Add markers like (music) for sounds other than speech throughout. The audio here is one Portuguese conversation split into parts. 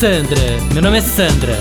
Sandra, meu nome é Sandra.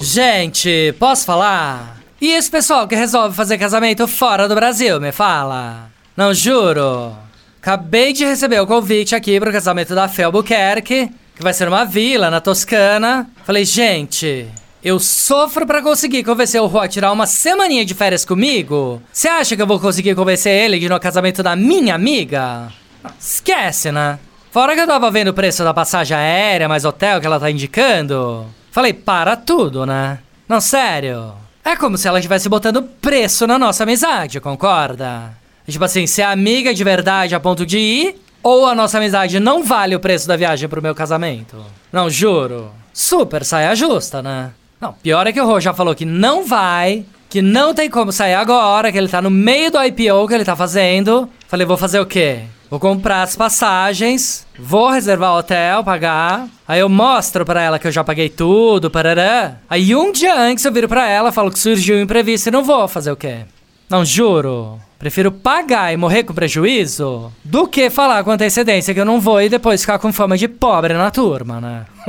Gente, posso falar? E esse pessoal que resolve fazer casamento fora do Brasil, me fala? Não juro. Acabei de receber o convite aqui pro casamento da Fé que vai ser uma vila na Toscana. Falei, gente, eu sofro pra conseguir convencer o Rô a tirar uma semaninha de férias comigo? Você acha que eu vou conseguir convencer ele de ir no casamento da minha amiga? Esquece, né? Fora que eu tava vendo o preço da passagem aérea mais hotel que ela tá indicando. Falei, para tudo, né? Não, sério. É como se ela estivesse botando preço na nossa amizade, concorda? Tipo assim, ser amiga de verdade a ponto de ir, ou a nossa amizade não vale o preço da viagem pro meu casamento? Não, juro. Super saia justa, né? Não, pior é que o Rô já falou que não vai, que não tem como sair agora, que ele tá no meio do IPO que ele tá fazendo. Falei, vou fazer o quê? Vou comprar as passagens, vou reservar o hotel, pagar. Aí eu mostro pra ela que eu já paguei tudo, parará. Aí um dia antes eu viro pra ela, falo que surgiu um imprevisto e não vou fazer o quê? Não, juro. Prefiro pagar e morrer com prejuízo do que falar com antecedência que eu não vou e depois ficar com fama de pobre na turma, né? (laughs)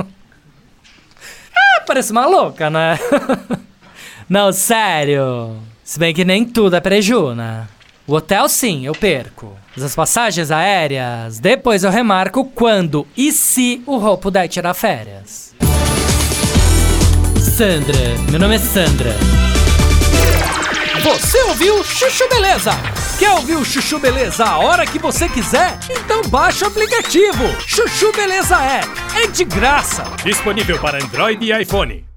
ah, parece uma louca, né? (laughs) não, sério. Se bem que nem tudo é preju, né? O hotel sim, eu perco. Mas as passagens aéreas, depois eu remarco quando e se o Rô puder tirar férias. Sandra, meu nome é Sandra. Você ouviu Chuchu Beleza? Quer ouvir o Chuchu Beleza a hora que você quiser? Então baixa o aplicativo. Chuchu Beleza é. É de graça. Disponível para Android e iPhone.